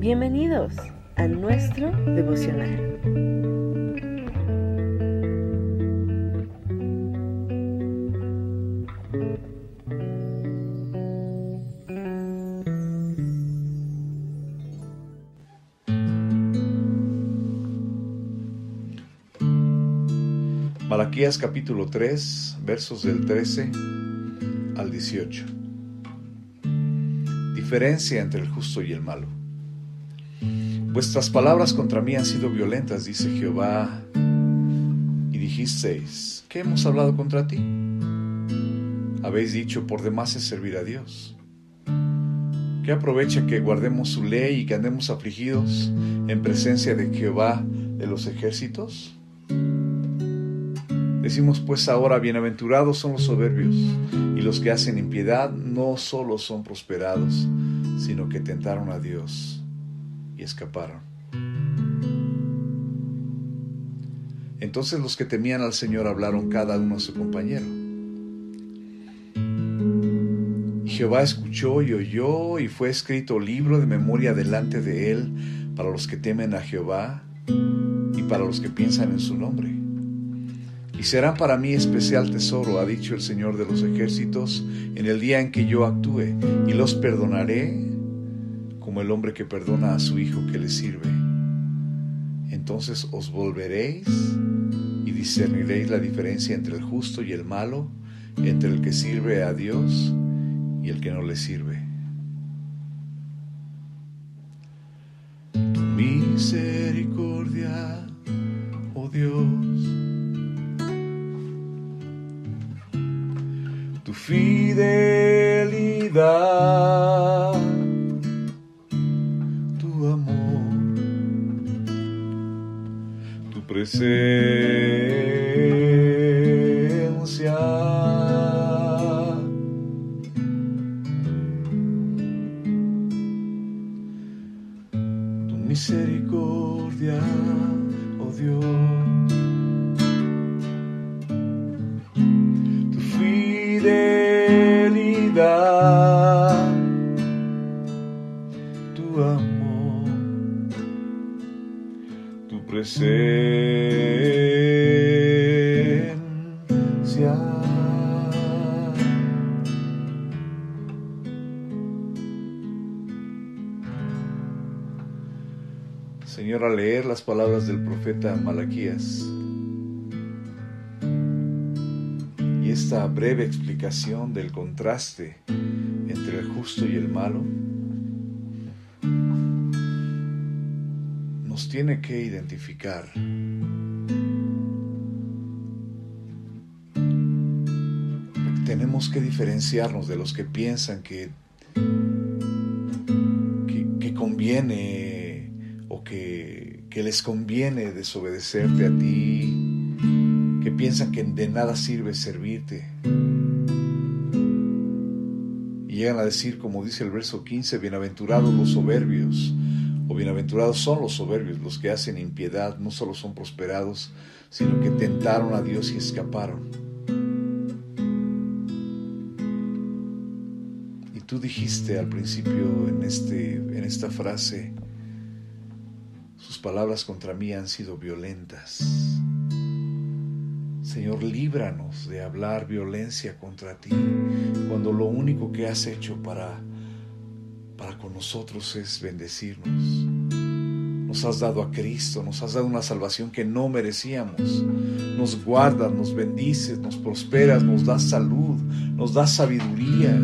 Bienvenidos a nuestro devocional. Malaquías capítulo 3, versos del 13 al 18. Diferencia entre el justo y el malo. Vuestras palabras contra mí han sido violentas, dice Jehová, y dijisteis, ¿qué hemos hablado contra ti? Habéis dicho, por demás es servir a Dios. ¿Qué aprovecha que guardemos su ley y que andemos afligidos en presencia de Jehová de los ejércitos? Decimos pues ahora, bienaventurados son los soberbios, y los que hacen impiedad no solo son prosperados, sino que tentaron a Dios y escaparon. Entonces los que temían al Señor hablaron cada uno a su compañero. Y Jehová escuchó y oyó, y fue escrito libro de memoria delante de él para los que temen a Jehová y para los que piensan en su nombre y serán para mí especial tesoro, ha dicho el Señor de los ejércitos, en el día en que yo actúe, y los perdonaré como el hombre que perdona a su hijo que le sirve. Entonces os volveréis y discerniréis la diferencia entre el justo y el malo, entre el que sirve a Dios y el que no le sirve. Tu misericordia, oh Dios, tu fidelidad, presencia. Tu misericordia, oh Dios. tu amor, tu presencia. Señor, al leer las palabras del profeta Malaquías, esta breve explicación del contraste entre el justo y el malo nos tiene que identificar tenemos que diferenciarnos de los que piensan que, que, conviene o que, que les conviene desobedecerte a ti piensan que de nada sirve servirte. Y llegan a decir, como dice el verso 15, bienaventurados los soberbios, o bienaventurados son los soberbios, los que hacen impiedad, no solo son prosperados, sino que tentaron a Dios y escaparon. Tú dijiste al principio en, este, en esta frase, sus palabras contra mí han sido violentas. Señor, líbranos de hablar violencia contra ti, cuando lo único que has hecho para, para con nosotros es bendecirnos. Nos has dado a Cristo, nos has dado una salvación que no merecíamos. Nos guardas, nos bendices, nos prosperas, nos das salud, nos das sabiduría,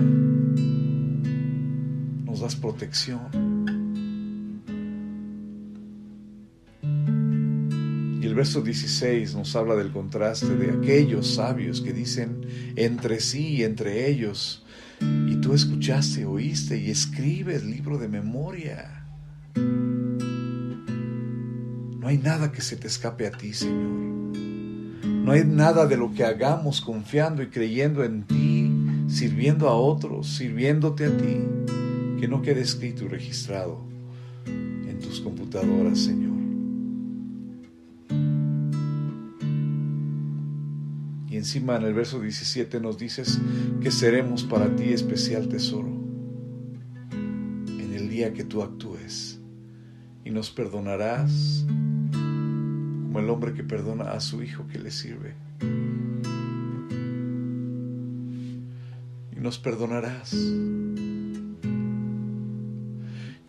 protección. verso 16 nos habla del contraste de aquellos sabios que dicen entre sí y entre ellos, y tú escuchaste, oíste y escribes libro de memoria. No hay nada que se te escape a ti, Señor. No hay nada de lo que hagamos confiando y creyendo en ti, sirviendo a otros, sirviéndote a ti, que no quede escrito y registrado en tus computadoras, Señor. Y encima en el verso 17 nos dices que seremos para ti especial tesoro en el día que tú actúes. y nos perdonarás como el hombre que perdona a su hijo que le sirve. Y nos perdonarás.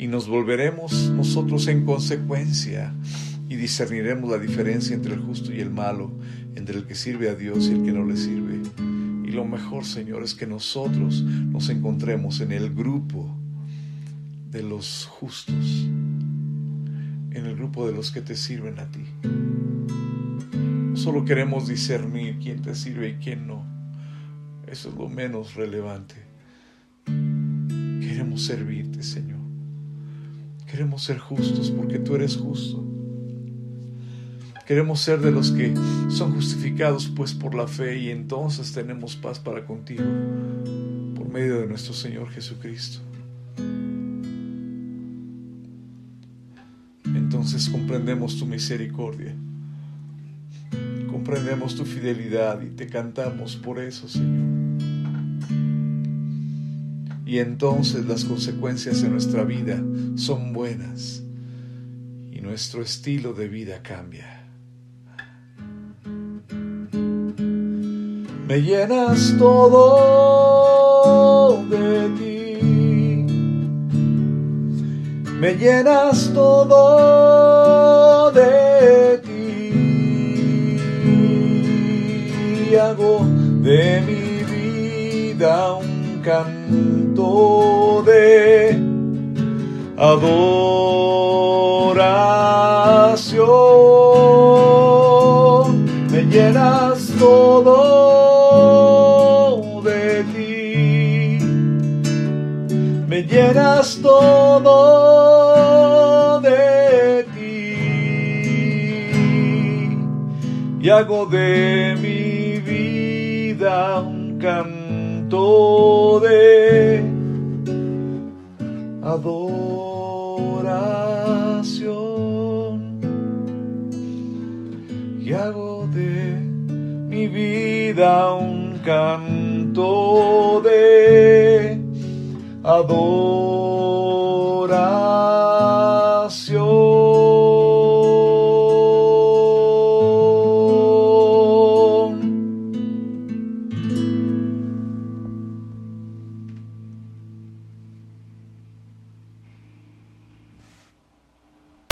Y nos volveremos nosotros en consecuencia y discerniremos la diferencia entre el justo y el malo, entre el que sirve a Dios y el que no le sirve. Y lo mejor, Señor, es que nosotros nos encontremos en el grupo de los justos, en el grupo de los que te sirven a ti. No solo queremos discernir quién te sirve y quién no. Eso es lo menos relevante. Queremos servirte, Señor. Queremos ser justos porque tú eres justo. Queremos ser de los que son justificados pues por la fe y entonces tenemos paz para contigo por medio de nuestro Señor Jesucristo. Entonces comprendemos tu misericordia, comprendemos tu fidelidad y te cantamos por eso, Señor. Y entonces las consecuencias de nuestra vida son buenas y nuestro estilo de vida cambia. me llenas todo de ti, me llenas todo de ti, y hago de mi vida un canto de adoración, me llenas todo llenas todo de ti. Y hago de mi vida un canto de adoración y hago de mi vida un canto de adoro.